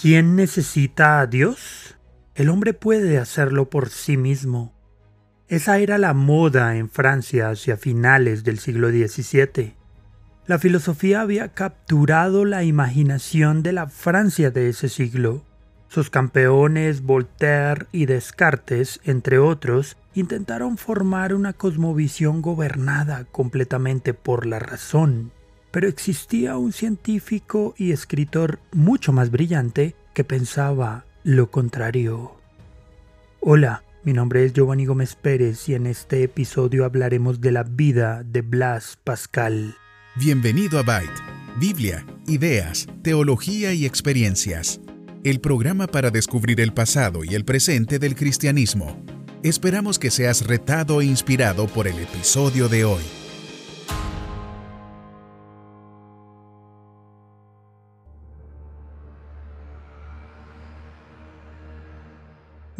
¿Quién necesita a Dios? El hombre puede hacerlo por sí mismo. Esa era la moda en Francia hacia finales del siglo XVII. La filosofía había capturado la imaginación de la Francia de ese siglo. Sus campeones Voltaire y Descartes, entre otros, intentaron formar una cosmovisión gobernada completamente por la razón. Pero existía un científico y escritor mucho más brillante que pensaba lo contrario. Hola, mi nombre es Giovanni Gómez Pérez y en este episodio hablaremos de la vida de Blas Pascal. Bienvenido a Byte, Biblia, ideas, teología y experiencias. El programa para descubrir el pasado y el presente del cristianismo. Esperamos que seas retado e inspirado por el episodio de hoy.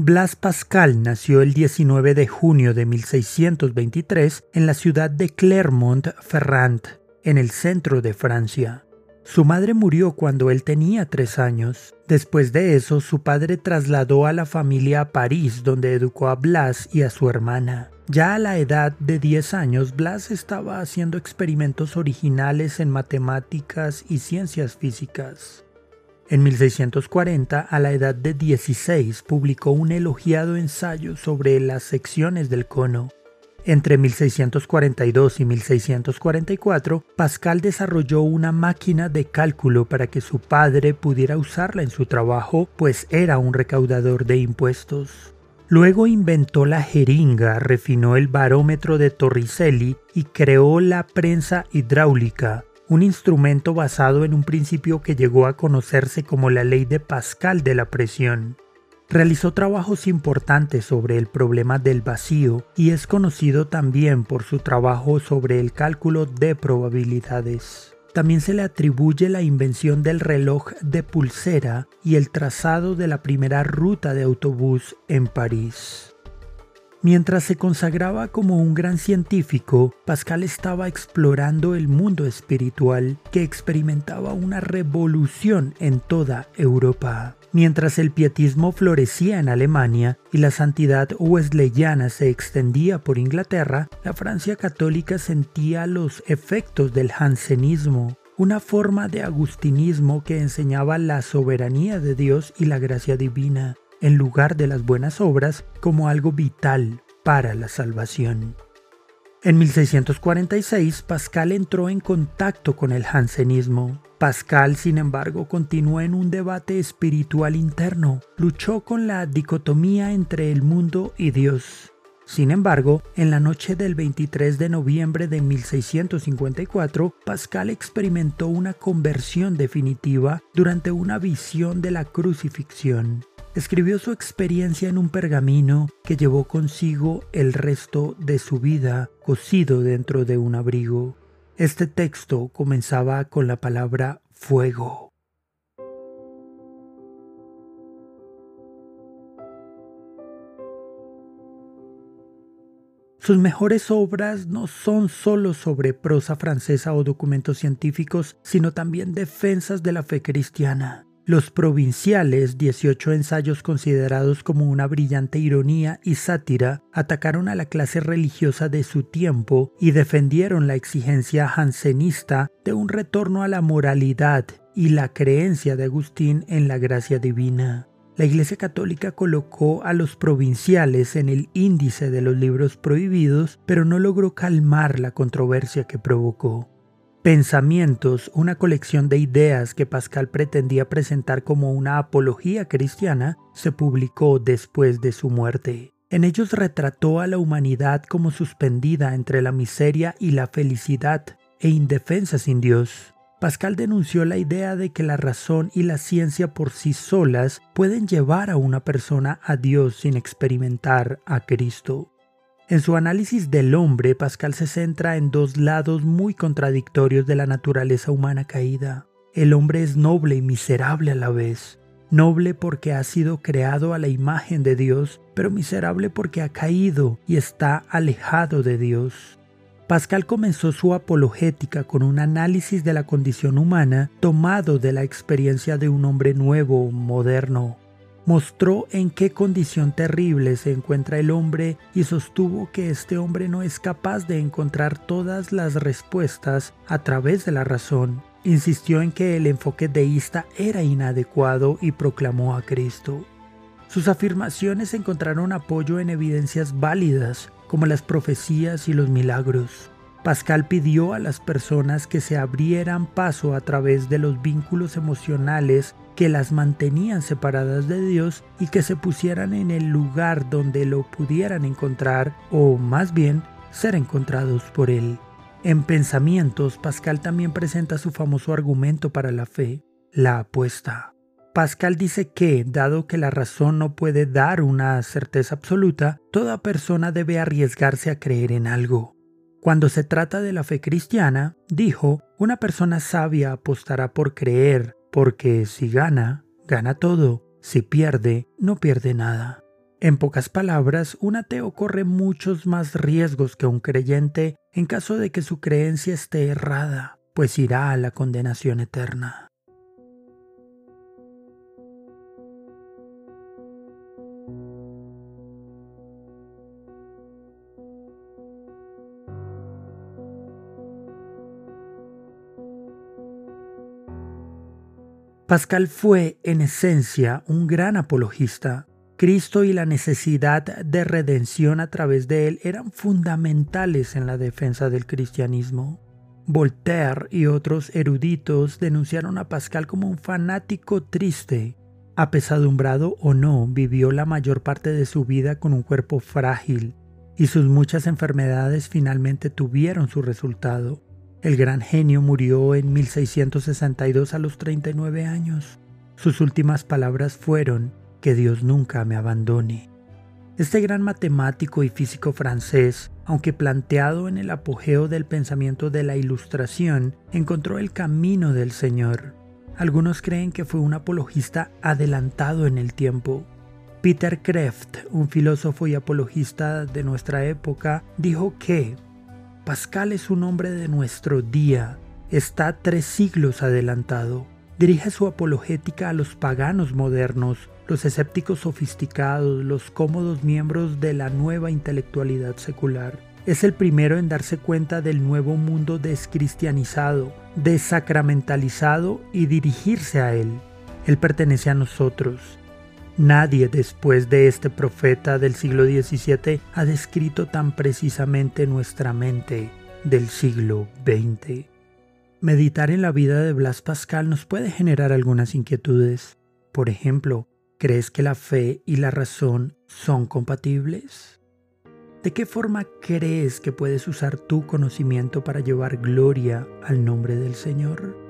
Blas Pascal nació el 19 de junio de 1623 en la ciudad de Clermont-Ferrand, en el centro de Francia. Su madre murió cuando él tenía tres años. Después de eso, su padre trasladó a la familia a París, donde educó a Blas y a su hermana. Ya a la edad de 10 años, Blas estaba haciendo experimentos originales en matemáticas y ciencias físicas. En 1640, a la edad de 16, publicó un elogiado ensayo sobre las secciones del cono. Entre 1642 y 1644, Pascal desarrolló una máquina de cálculo para que su padre pudiera usarla en su trabajo, pues era un recaudador de impuestos. Luego inventó la jeringa, refinó el barómetro de Torricelli y creó la prensa hidráulica, un instrumento basado en un principio que llegó a conocerse como la ley de Pascal de la presión. Realizó trabajos importantes sobre el problema del vacío y es conocido también por su trabajo sobre el cálculo de probabilidades. También se le atribuye la invención del reloj de pulsera y el trazado de la primera ruta de autobús en París. Mientras se consagraba como un gran científico, Pascal estaba explorando el mundo espiritual que experimentaba una revolución en toda Europa. Mientras el pietismo florecía en Alemania y la santidad wesleyana se extendía por Inglaterra, la Francia católica sentía los efectos del jansenismo, una forma de agustinismo que enseñaba la soberanía de Dios y la gracia divina en lugar de las buenas obras como algo vital para la salvación. En 1646, Pascal entró en contacto con el jansenismo. Pascal, sin embargo, continuó en un debate espiritual interno. Luchó con la dicotomía entre el mundo y Dios. Sin embargo, en la noche del 23 de noviembre de 1654, Pascal experimentó una conversión definitiva durante una visión de la crucifixión escribió su experiencia en un pergamino que llevó consigo el resto de su vida cosido dentro de un abrigo. Este texto comenzaba con la palabra fuego. Sus mejores obras no son solo sobre prosa francesa o documentos científicos, sino también defensas de la fe cristiana. Los provinciales, 18 ensayos considerados como una brillante ironía y sátira, atacaron a la clase religiosa de su tiempo y defendieron la exigencia jansenista de un retorno a la moralidad y la creencia de Agustín en la gracia divina. La Iglesia Católica colocó a los provinciales en el índice de los libros prohibidos, pero no logró calmar la controversia que provocó. Pensamientos, una colección de ideas que Pascal pretendía presentar como una apología cristiana, se publicó después de su muerte. En ellos retrató a la humanidad como suspendida entre la miseria y la felicidad e indefensa sin Dios. Pascal denunció la idea de que la razón y la ciencia por sí solas pueden llevar a una persona a Dios sin experimentar a Cristo. En su análisis del hombre, Pascal se centra en dos lados muy contradictorios de la naturaleza humana caída. El hombre es noble y miserable a la vez. Noble porque ha sido creado a la imagen de Dios, pero miserable porque ha caído y está alejado de Dios. Pascal comenzó su apologética con un análisis de la condición humana tomado de la experiencia de un hombre nuevo, moderno. Mostró en qué condición terrible se encuentra el hombre y sostuvo que este hombre no es capaz de encontrar todas las respuestas a través de la razón. Insistió en que el enfoque deísta era inadecuado y proclamó a Cristo. Sus afirmaciones encontraron apoyo en evidencias válidas, como las profecías y los milagros. Pascal pidió a las personas que se abrieran paso a través de los vínculos emocionales que las mantenían separadas de Dios y que se pusieran en el lugar donde lo pudieran encontrar o más bien ser encontrados por Él. En Pensamientos, Pascal también presenta su famoso argumento para la fe, la apuesta. Pascal dice que, dado que la razón no puede dar una certeza absoluta, toda persona debe arriesgarse a creer en algo. Cuando se trata de la fe cristiana, dijo, una persona sabia apostará por creer, porque si gana, gana todo, si pierde, no pierde nada. En pocas palabras, un ateo corre muchos más riesgos que un creyente en caso de que su creencia esté errada, pues irá a la condenación eterna. Pascal fue, en esencia, un gran apologista. Cristo y la necesidad de redención a través de él eran fundamentales en la defensa del cristianismo. Voltaire y otros eruditos denunciaron a Pascal como un fanático triste. Apesadumbrado o no, vivió la mayor parte de su vida con un cuerpo frágil, y sus muchas enfermedades finalmente tuvieron su resultado. El gran genio murió en 1662 a los 39 años. Sus últimas palabras fueron, que Dios nunca me abandone. Este gran matemático y físico francés, aunque planteado en el apogeo del pensamiento de la Ilustración, encontró el camino del Señor. Algunos creen que fue un apologista adelantado en el tiempo. Peter Kreft, un filósofo y apologista de nuestra época, dijo que Pascal es un hombre de nuestro día, está tres siglos adelantado. Dirige su apologética a los paganos modernos, los escépticos sofisticados, los cómodos miembros de la nueva intelectualidad secular. Es el primero en darse cuenta del nuevo mundo descristianizado, desacramentalizado y dirigirse a él. Él pertenece a nosotros, Nadie después de este profeta del siglo XVII ha descrito tan precisamente nuestra mente del siglo XX. Meditar en la vida de Blas Pascal nos puede generar algunas inquietudes. Por ejemplo, ¿crees que la fe y la razón son compatibles? ¿De qué forma crees que puedes usar tu conocimiento para llevar gloria al nombre del Señor?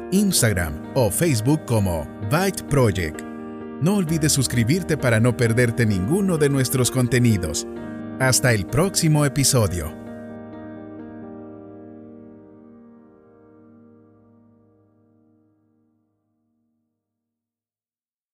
Instagram o Facebook como Byte Project. No olvides suscribirte para no perderte ninguno de nuestros contenidos. Hasta el próximo episodio.